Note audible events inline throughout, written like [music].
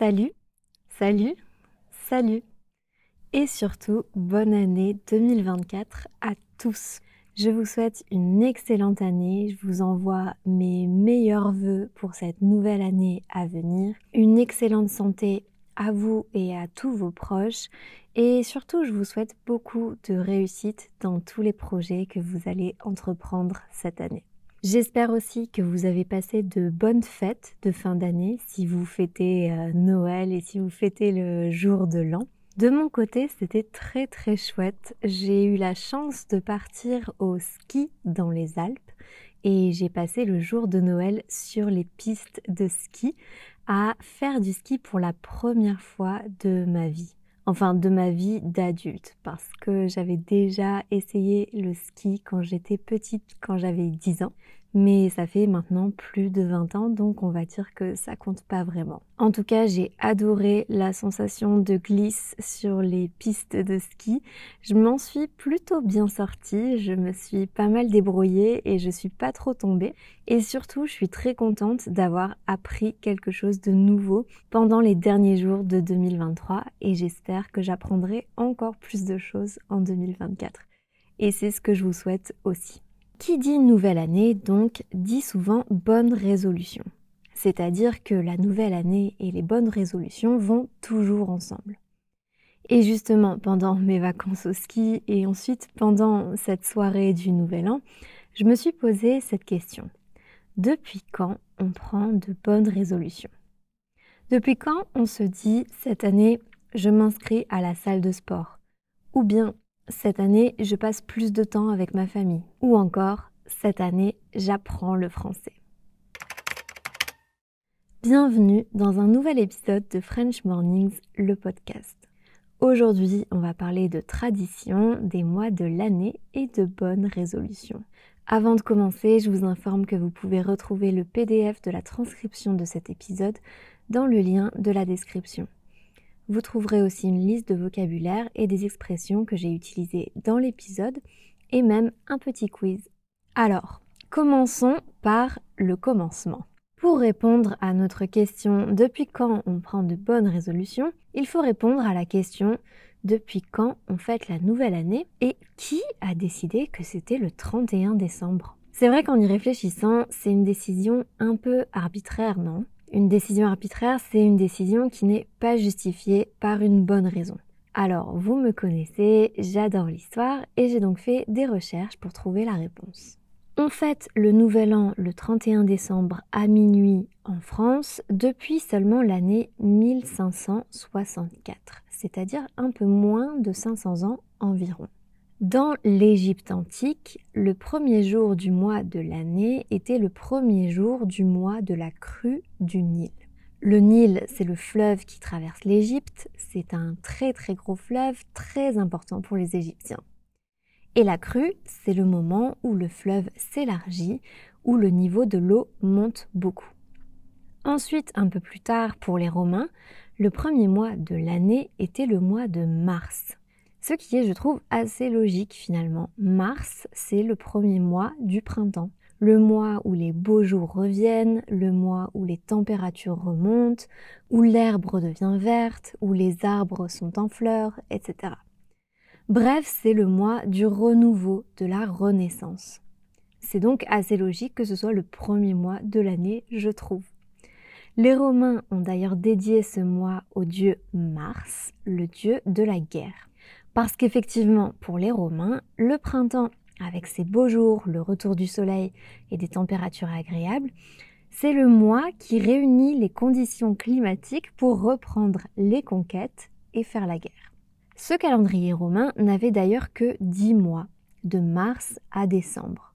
Salut, salut, salut. Et surtout, bonne année 2024 à tous. Je vous souhaite une excellente année. Je vous envoie mes meilleurs voeux pour cette nouvelle année à venir. Une excellente santé à vous et à tous vos proches. Et surtout, je vous souhaite beaucoup de réussite dans tous les projets que vous allez entreprendre cette année. J'espère aussi que vous avez passé de bonnes fêtes de fin d'année si vous fêtez euh, Noël et si vous fêtez le jour de l'an. De mon côté, c'était très très chouette. J'ai eu la chance de partir au ski dans les Alpes et j'ai passé le jour de Noël sur les pistes de ski à faire du ski pour la première fois de ma vie enfin de ma vie d'adulte, parce que j'avais déjà essayé le ski quand j'étais petite, quand j'avais 10 ans mais ça fait maintenant plus de 20 ans, donc on va dire que ça compte pas vraiment. En tout cas, j'ai adoré la sensation de glisse sur les pistes de ski. Je m'en suis plutôt bien sortie, je me suis pas mal débrouillée et je suis pas trop tombée. Et surtout, je suis très contente d'avoir appris quelque chose de nouveau pendant les derniers jours de 2023 et j'espère que j'apprendrai encore plus de choses en 2024. Et c'est ce que je vous souhaite aussi. Qui dit nouvelle année, donc, dit souvent bonne résolution. C'est-à-dire que la nouvelle année et les bonnes résolutions vont toujours ensemble. Et justement, pendant mes vacances au ski et ensuite pendant cette soirée du Nouvel An, je me suis posé cette question. Depuis quand on prend de bonnes résolutions? Depuis quand on se dit cette année, je m'inscris à la salle de sport? Ou bien cette année, je passe plus de temps avec ma famille. Ou encore, cette année, j'apprends le français. Bienvenue dans un nouvel épisode de French Mornings, le podcast. Aujourd'hui, on va parler de tradition, des mois de l'année et de bonnes résolutions. Avant de commencer, je vous informe que vous pouvez retrouver le PDF de la transcription de cet épisode dans le lien de la description. Vous trouverez aussi une liste de vocabulaire et des expressions que j'ai utilisées dans l'épisode et même un petit quiz. Alors, commençons par le commencement. Pour répondre à notre question depuis quand on prend de bonnes résolutions, il faut répondre à la question depuis quand on fête la nouvelle année? et qui a décidé que c'était le 31 décembre? C'est vrai qu'en y réfléchissant, c'est une décision un peu arbitraire, non? Une décision arbitraire, c'est une décision qui n'est pas justifiée par une bonne raison. Alors, vous me connaissez, j'adore l'histoire et j'ai donc fait des recherches pour trouver la réponse. On fête le nouvel an le 31 décembre à minuit en France depuis seulement l'année 1564, c'est-à-dire un peu moins de 500 ans environ. Dans l'Égypte antique, le premier jour du mois de l'année était le premier jour du mois de la crue du Nil. Le Nil, c'est le fleuve qui traverse l'Égypte, c'est un très très gros fleuve très important pour les Égyptiens. Et la crue, c'est le moment où le fleuve s'élargit, où le niveau de l'eau monte beaucoup. Ensuite, un peu plus tard, pour les Romains, le premier mois de l'année était le mois de mars. Ce qui est, je trouve, assez logique finalement. Mars, c'est le premier mois du printemps. Le mois où les beaux jours reviennent, le mois où les températures remontent, où l'herbe redevient verte, où les arbres sont en fleurs, etc. Bref, c'est le mois du renouveau, de la renaissance. C'est donc assez logique que ce soit le premier mois de l'année, je trouve. Les Romains ont d'ailleurs dédié ce mois au dieu Mars, le dieu de la guerre. Parce qu'effectivement, pour les Romains, le printemps, avec ses beaux jours, le retour du soleil et des températures agréables, c'est le mois qui réunit les conditions climatiques pour reprendre les conquêtes et faire la guerre. Ce calendrier romain n'avait d'ailleurs que 10 mois, de mars à décembre.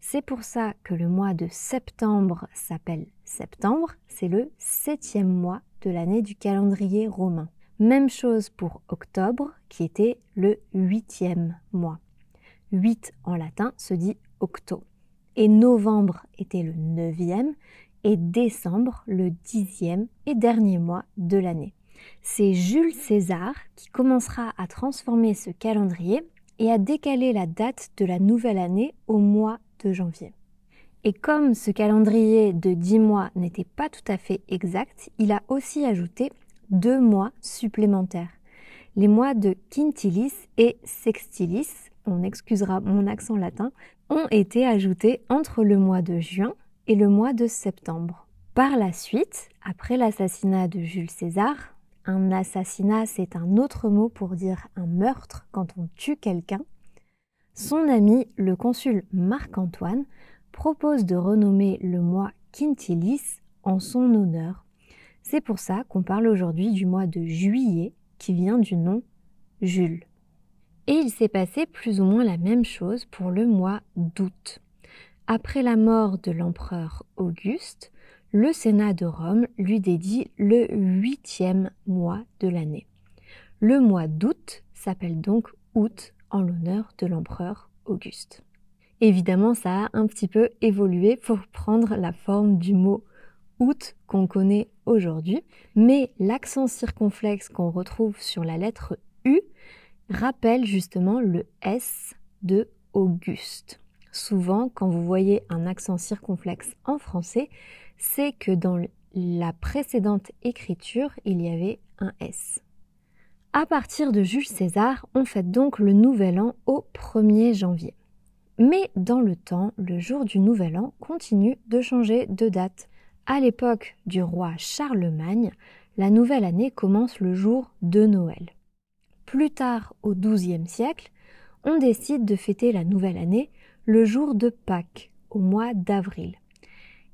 C'est pour ça que le mois de septembre s'appelle septembre, c'est le septième mois de l'année du calendrier romain. Même chose pour octobre, qui était le huitième mois. 8 en latin se dit octo. Et novembre était le neuvième et décembre le dixième et dernier mois de l'année. C'est Jules César qui commencera à transformer ce calendrier et à décaler la date de la nouvelle année au mois de janvier. Et comme ce calendrier de 10 mois n'était pas tout à fait exact, il a aussi ajouté deux mois supplémentaires. Les mois de quintilis et sextilis, on excusera mon accent latin, ont été ajoutés entre le mois de juin et le mois de septembre. Par la suite, après l'assassinat de Jules César, un assassinat c'est un autre mot pour dire un meurtre quand on tue quelqu'un, son ami, le consul Marc-Antoine, propose de renommer le mois Quintilis en son honneur. C'est pour ça qu'on parle aujourd'hui du mois de juillet qui vient du nom Jules. Et il s'est passé plus ou moins la même chose pour le mois d'août. Après la mort de l'empereur Auguste, le Sénat de Rome lui dédie le huitième mois de l'année. Le mois d'août s'appelle donc août en l'honneur de l'empereur Auguste. Évidemment, ça a un petit peu évolué pour prendre la forme du mot août qu'on connaît aujourd'hui, mais l'accent circonflexe qu'on retrouve sur la lettre U rappelle justement le S de Auguste. Souvent, quand vous voyez un accent circonflexe en français, c'est que dans la précédente écriture, il y avait un S. À partir de Jules César, on fête donc le Nouvel An au 1er janvier. Mais dans le temps, le jour du Nouvel An continue de changer de date. À l'époque du roi Charlemagne, la nouvelle année commence le jour de Noël. Plus tard, au XIIe siècle, on décide de fêter la nouvelle année le jour de Pâques, au mois d'avril.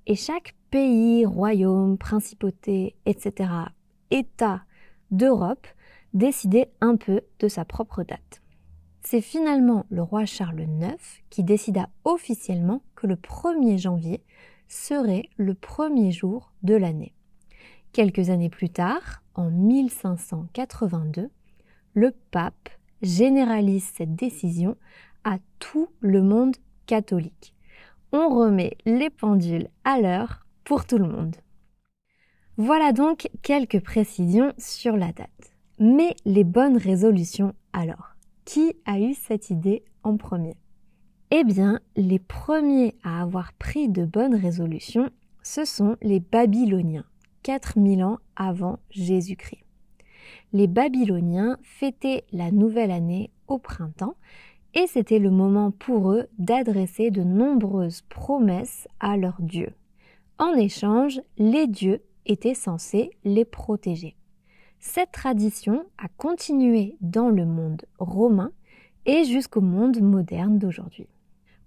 Et chaque pays, royaume, principauté, etc., État d'Europe décidait un peu de sa propre date c'est finalement le roi Charles IX qui décida officiellement que le 1er janvier serait le premier jour de l'année. Quelques années plus tard, en 1582, le pape généralise cette décision à tout le monde catholique. On remet les pendules à l'heure pour tout le monde. Voilà donc quelques précisions sur la date. Mais les bonnes résolutions alors qui a eu cette idée en premier? Eh bien, les premiers à avoir pris de bonnes résolutions, ce sont les Babyloniens, 4000 ans avant Jésus-Christ. Les Babyloniens fêtaient la nouvelle année au printemps et c'était le moment pour eux d'adresser de nombreuses promesses à leurs dieux. En échange, les dieux étaient censés les protéger. Cette tradition a continué dans le monde romain et jusqu'au monde moderne d'aujourd'hui.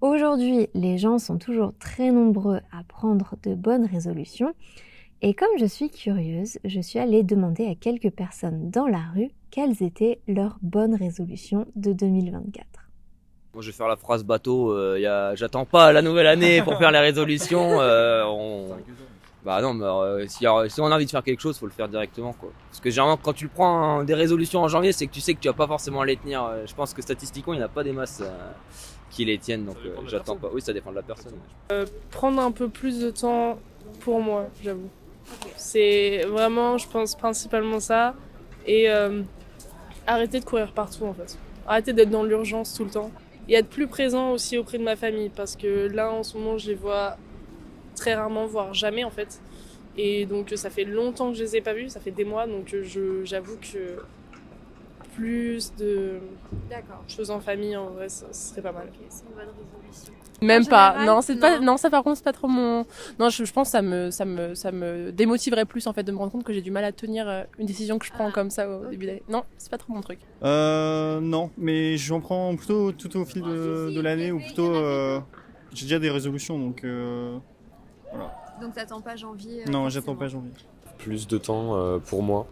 Aujourd'hui, les gens sont toujours très nombreux à prendre de bonnes résolutions et comme je suis curieuse, je suis allée demander à quelques personnes dans la rue quelles étaient leurs bonnes résolutions de 2024. Moi, je vais faire la phrase bateau. Euh, J'attends pas la nouvelle année pour faire les résolutions. [laughs] Euh, bah non, mais euh, si, on a envie de faire quelque chose, faut le faire directement quoi. Parce que généralement quand tu prends des résolutions en janvier, c'est que tu sais que tu vas pas forcément les tenir. Euh, je pense que statistiquement, il n'y a pas des masses qui les tiennent, donc j'attends pas. Oui, ça dépend de la personne. prendre un peu plus de temps pour moi, j'avoue. C'est vraiment, je pense principalement ça, et arrêter de courir partout en fait. Arrêter d'être dans l'urgence tout le temps. Et être plus présent aussi auprès de ma famille, parce que là en ce moment, je les vois très rarement, voire jamais en fait. Et donc ça fait longtemps que je les ai pas vus, ça fait des mois, donc j'avoue que plus de choses en famille en vrai ça, serait pas mal. c'est une bonne résolution. Même pas. non, c'est pas. Non, ça par contre c'est pas trop mon. Non, je, pense que ça me, ça me, ça me démotiverait plus en fait de me rendre compte que j'ai du mal à tenir euh, une décision que je prends ah, comme ça au début d'année. Non, c'est pas trop mon truc. Euh, non, mais j'en prends plutôt tout au fil de, l'année ou plutôt. Euh, j'ai déjà des résolutions donc. Euh, donc t'attends pas janvier euh, Non, j'attends pas janvier. Plus de temps euh, pour moi,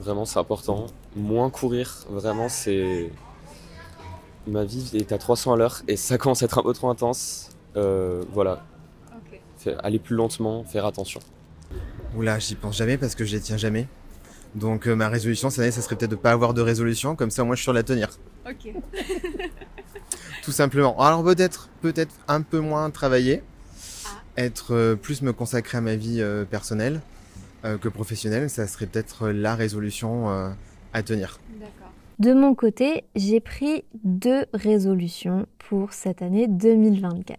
vraiment c'est important. Moins courir, vraiment c'est... Ma vie est à 300 à l'heure et ça commence à être un peu trop intense. Euh, voilà. aller plus lentement, faire attention. Oula, j'y pense jamais parce que je les tiens jamais. Donc ma résolution cette année, ça serait peut-être de pas avoir de résolution, comme ça moi je suis sur la tenir. Ok. [laughs] Tout simplement. Alors peut-être, peut-être un peu moins travailler, être euh, plus me consacrer à ma vie euh, personnelle euh, que professionnelle, ça serait peut-être la résolution à tenir. De mon côté, j'ai pris deux résolutions pour cette année 2024.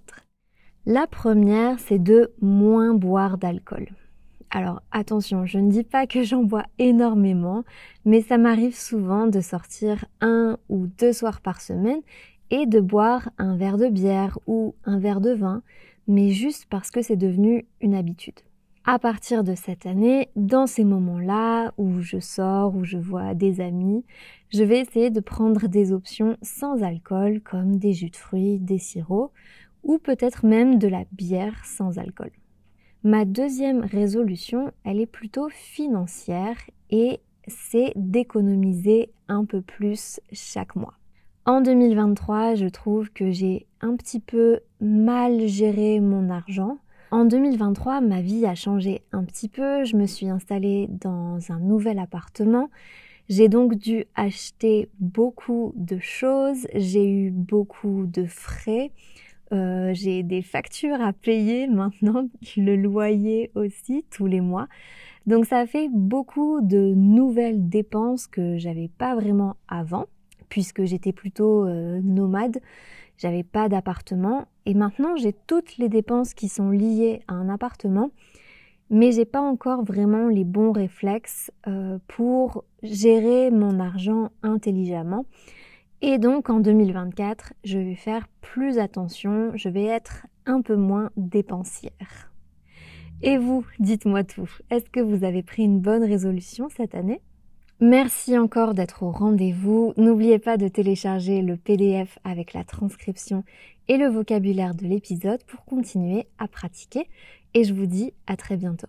La première, c'est de moins boire d'alcool. Alors attention, je ne dis pas que j'en bois énormément, mais ça m'arrive souvent de sortir un ou deux soirs par semaine et de boire un verre de bière ou un verre de vin, mais juste parce que c'est devenu une habitude. À partir de cette année, dans ces moments-là où je sors, où je vois des amis, je vais essayer de prendre des options sans alcool comme des jus de fruits, des sirops ou peut-être même de la bière sans alcool. Ma deuxième résolution, elle est plutôt financière et c'est d'économiser un peu plus chaque mois. En 2023, je trouve que j'ai un petit peu mal géré mon argent. En 2023, ma vie a changé un petit peu. Je me suis installée dans un nouvel appartement. J'ai donc dû acheter beaucoup de choses. J'ai eu beaucoup de frais. Euh, j'ai des factures à payer [laughs] maintenant, le loyer aussi tous les mois. Donc ça fait beaucoup de nouvelles dépenses que j'avais pas vraiment avant, puisque j'étais plutôt euh, nomade, j'avais pas d'appartement, et maintenant j'ai toutes les dépenses qui sont liées à un appartement, mais j'ai pas encore vraiment les bons réflexes euh, pour gérer mon argent intelligemment. Et donc en 2024, je vais faire plus attention, je vais être un peu moins dépensière. Et vous, dites-moi tout, est-ce que vous avez pris une bonne résolution cette année? Merci encore d'être au rendez-vous. N'oubliez pas de télécharger le PDF avec la transcription et le vocabulaire de l'épisode pour continuer à pratiquer. Et je vous dis à très bientôt.